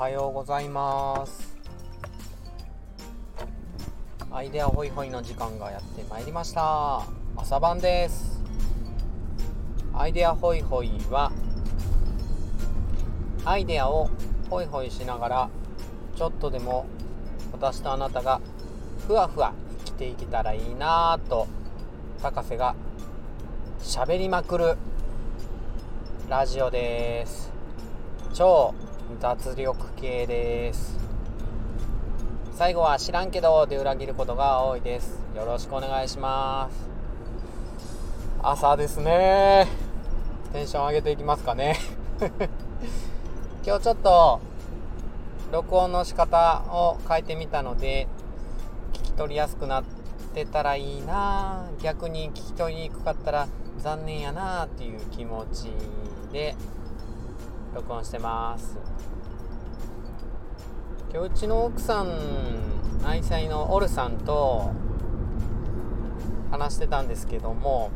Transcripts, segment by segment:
はようございます。アイデアホイホイの時間がやってまいりました。朝晩です。アイデアホイホイはアイデアをホイホイしながらちょっとでも私とあなたがふわふわ生きていけたらいいなぁと高瀬が喋りまくるラジオです。超脱力系です。最後は知らんけどで裏切ることが多いです。よろしくお願いします。朝ですね。テンション上げていきますかね。今日ちょっと録音の仕方を変えてみたので聞き取りやすくなってたらいいな。逆に聞き取りにくかったら残念やなっていう気持ちで録音してます。今日うちの奥さん愛妻のオルさんと話してたんですけども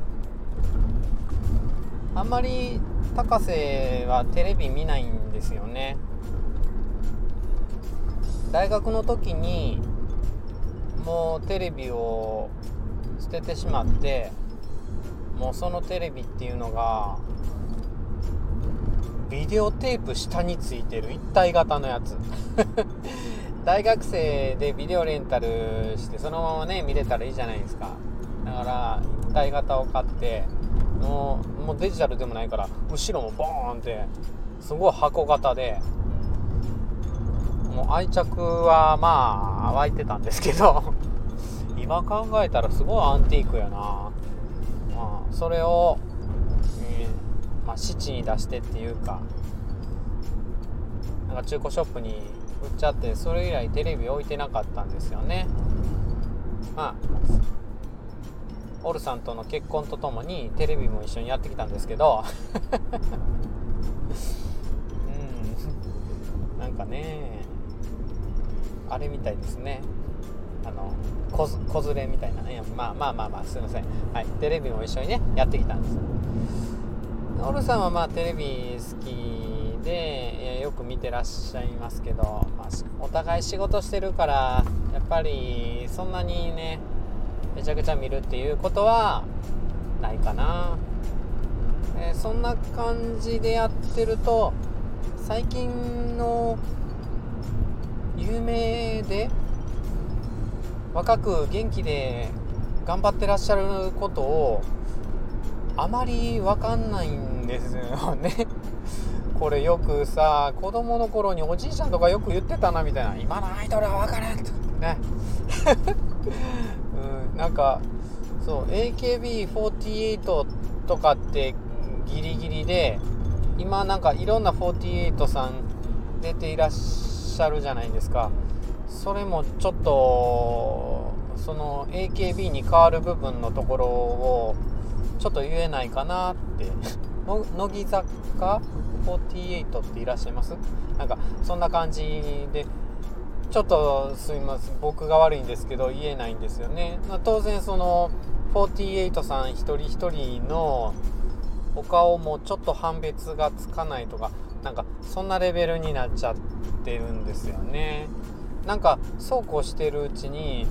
あんまり高瀬はテレビ見ないんですよね。大学の時にもうテレビを捨ててしまってもうそのテレビっていうのがビデオテープ下についてる一体型のやつ。大学生でビデオレンタルしてそのままね見れたらいいじゃないですか。だから一体型を買ってもうもうデジタルでもないから後ろもボーンってすごい箱型でもう愛着はまあ湧いてたんですけど 今考えたらすごいアンティークやな、まあ、それを、えー、まあ、市に出してっていうかなんか中古ショップに売っちゃってそれ以来テレビ置いてなかったんですよね。まあオルさんとの結婚とともにテレビも一緒にやってきたんですけど。うん。なんかねあれみたいですね。あの子連れみたいなね。まあまあまあまあすいません。はい。テレビも一緒にねやってきたんです。オルさんはまあテレビ好きでよく見てらっしゃいますけど、まあ、お互い仕事してるからやっぱりそんなにねめちゃくちゃ見るっていうことはないかな、えー、そんな感じでやってると最近の有名で若く元気で頑張ってらっしゃることをあまり分かんないんですよね。これよくさ子供の頃におじいちゃんとかよく言ってたなみたいな。今のアイドルは分からんとね。うんなんかそう AKB48 とかってギリギリで今なんかいろんな48さん出ていらっしゃるじゃないですか。それもちょっとその AKB に変わる部分のところをちょっと言えないかなって。乃木坂48っていらっしゃいます？なんかそんな感じで。ちょっとすみません。僕が悪いんですけど言えないんですよね、まあ、当然その48さん一人一人のお顔もちょっと判別がつかないとかなんかそんなレベルになっちゃってるんですよね。なんかそうこうしてるうちに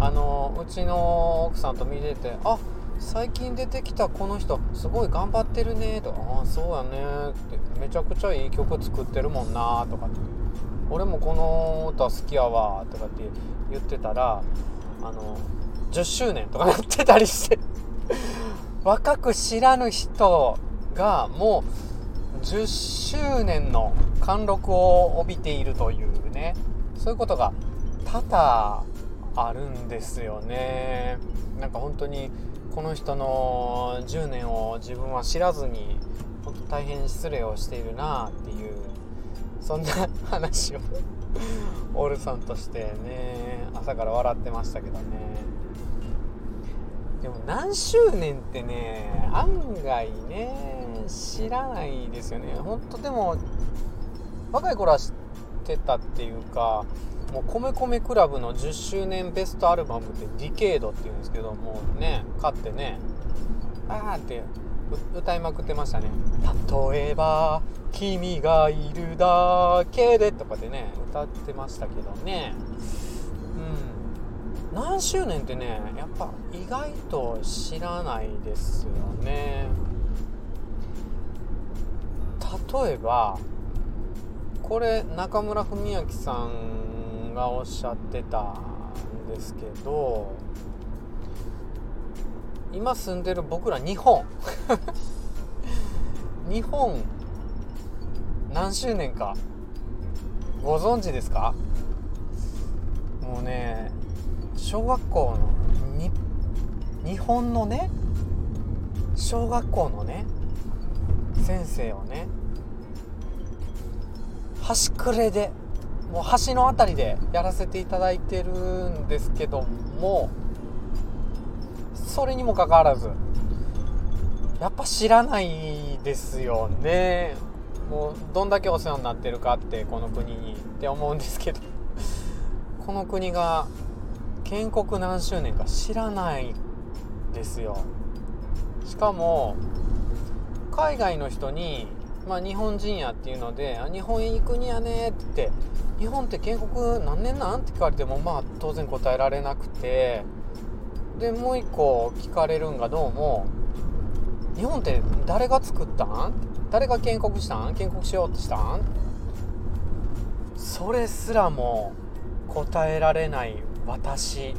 あのうちの奥さんと見ててあっ最近出てきたこの人すごい頑張ってるねと。ああそうやね。ってめちゃくちゃいい曲作ってるもんなとかって。俺もこの歌好きやわとかって言ってたらあの10周年とかやってたりして。若く知らぬ人がもう10周年の貫禄を帯びているというね。そういうことが多々あるんですよね。なんか本当にこの人の10年を自分は知らずに本当大変失礼をしているなっていうそんな話を オールさんとしてね朝から笑ってましたけどね。でも何周年ってね案外ね知らないですよね。本当でも若い頃は知ってたっていうかもう米米クラブの10周年ベストアルバムってディケードっていうんですけどもうね買ってねあーって歌いまくってましたね「例えば君がいるだけで」とかでね歌ってましたけどね。うん。何周年ってねやっぱ意外と知らないですよね。例えばこれ中村文明さんがおっしゃってたんですけど今住んでる僕ら日本。日本何周年かご存知ですか？もうね小学校のに日本のね小学校のね先生をね端くれでもう橋の辺りでやらせていただいてるんですけどもそれにもかかわらずやっぱ知らないですよね。もうどんだけお世話になってるかってこの国にって思うんですけど。この国が建国何周年か知らないですよ。しかも海外の人にまあ、日本人やっていうので「日本へ行くにやね」って言って「日本って建国何年なん?」って聞かれてもまあ当然答えられなくてでもう一個聞かれるんがどうも「日本って誰が作ったん？誰が建国したん？建国しようとしたん?」それすらも答えられない私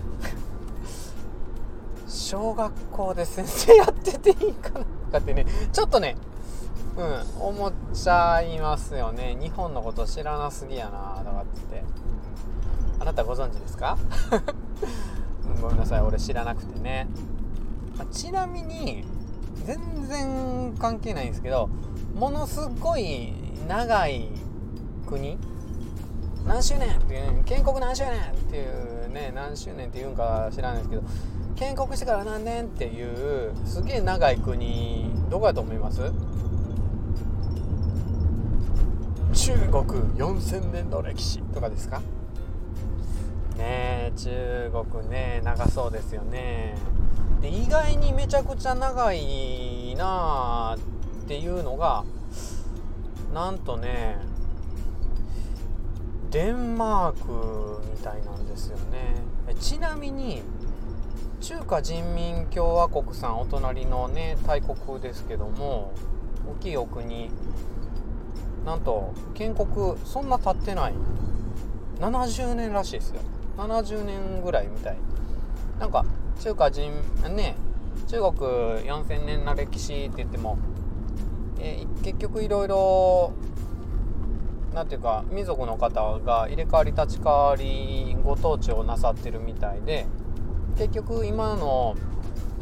小学校で先生やってていいかなとかってねちょっとねうん。思っちゃいますよね。日本のこと知らなすぎやな。とかって。あなたご存知ですか？ごめんなさい。俺知らなくてね、まちなみに全然関係ないんですけどものすごい長い国何周年っていう建国何周年っていうね何周年って言うんか知らないですけど建国してから何年っていうすげえ長い国どこやと思います？中国4000年の歴史とかですか？ね中国ね長そうですよね。で意外にめちゃくちゃ長いなあっていうのがなんとねデンマークみたいなんですよね。ちなみに中華人民共和国さんお隣のね大国ですけども大きいお国なんと建国そんな経ってない。70年らしいですよ。70年ぐらいみたい。なんか中華人ね中国4000年の歴史って言っても、えー、結局いろいろなんていうか民族の方が入れ替わり立ち替わりご当地をなさってるみたいで結局今の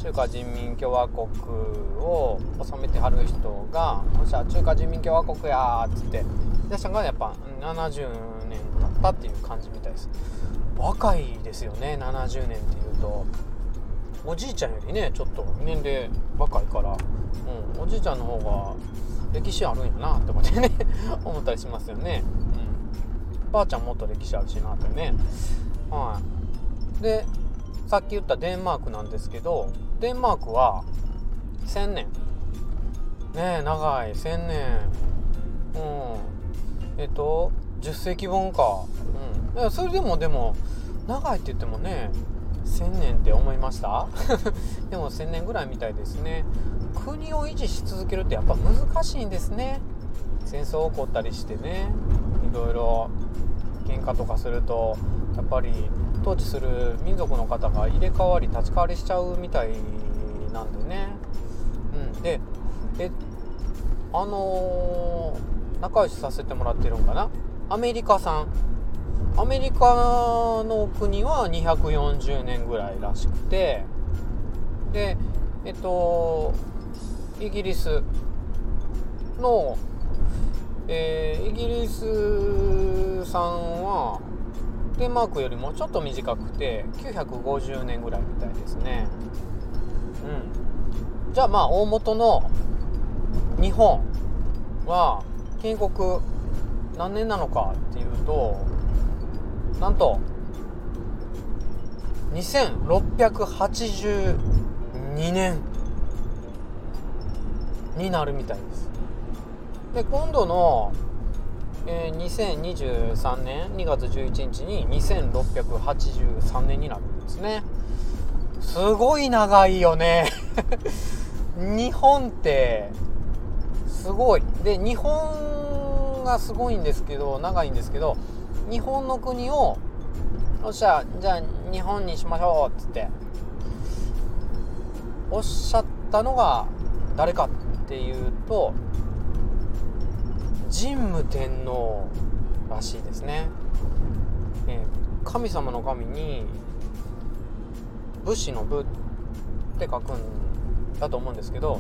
中華人民共和国を治めてはる人が「よっしゃ中華人民共和国や」っつって出したのがやっぱ70年経ったっていう感じみたいです。若いですよね70年っていうと。おじいちゃんよりねちょっと年齢若いから、うん、おじいちゃんの方が歴史あるんやなとかってね 思ったりしますよね、うん、ばあちゃんもっと歴史あるしなってね。はい。でさっき言ったデンマークなんですけどデンマークは1000年。ねえ長い。1000年。うん。えっと10世紀本か。うん。いやそれでもでも長いって言ってもね1000年って思いました？でも1000年ぐらいみたいですね。国を維持し続けるってやっぱ難しいんですね。戦争起こったりしてね。いろいろ喧嘩とかするとやっぱり統治する民族の方が入れ替わり立ち替わりしちゃうみたいなんでね。うん。でえあのー、仲良しさせてもらってるんかな？アメリカ産アメリカの国は240年ぐらいらしくて。でえっとイギリスの、えー、イギリス産はデンマークよりもちょっと短くて950年ぐらいみたいですね。うん。じゃあまあ大元の日本は建国何年なのかっていうとなんと2682年になるみたいです。で今度の、えー、2023年2月11日に2683年になるんですね。すごい長いよね。日本ってすごい。で日本がすごいんですけど長いんですけど日本の国をよっしゃじゃあ日本にしましょうっつっておっしゃったのが誰かっていうと神武天皇らしいですね、えー、神様の神に武士の武って書くんだと思うんですけど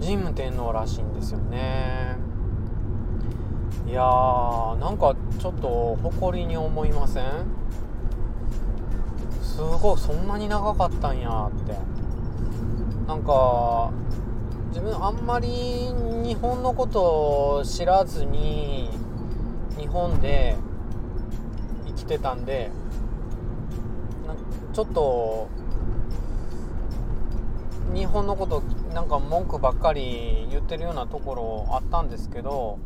神武天皇らしいんですよね。いやーなんかちょっと誇りに思いません？すごいそんなに長かったんやって。なんか自分あんまり日本のことを知らずに日本で生きてたんでちょっと日本のことなんか文句ばっかり言ってるようなところあったんですけど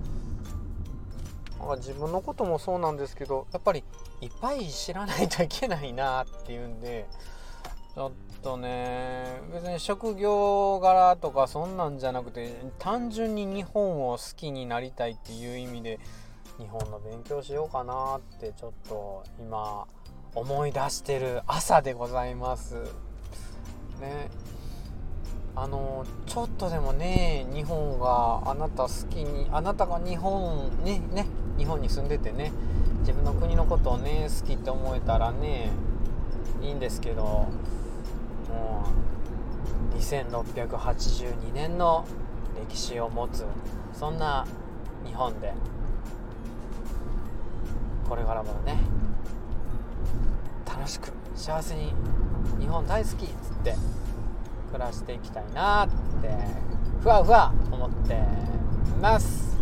自分のこともそうなんですけどやっぱりいっぱい知らないといけないなっていうんでちょっとね別に職業柄とかそんなんじゃなくて単純に日本を好きになりたいっていう意味で日本の勉強しようかなってちょっと今思い出してる朝でございます。ね。あのちょっとでもね日本があなた好きにあなたが日本ねね日本に住んでてね自分の国のことをね好きって思えたらねいいんですけど。もう2682年の歴史を持つそんな日本で。これからもね楽しく幸せに日本大好きっつって暮らしていきたいなってふわふわ思ってます、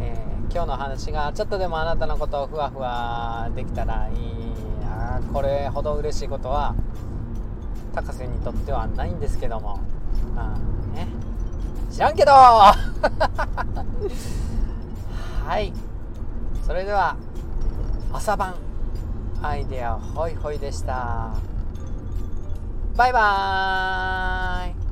えー、今日の話がちょっとでもあなたのことをふわふわできたらいいな。これほど嬉しいことは高瀬にとってはないんですけども。まあね。知らんけど。はい。それでは朝晩アイデアホイホイでした。バイバーイ。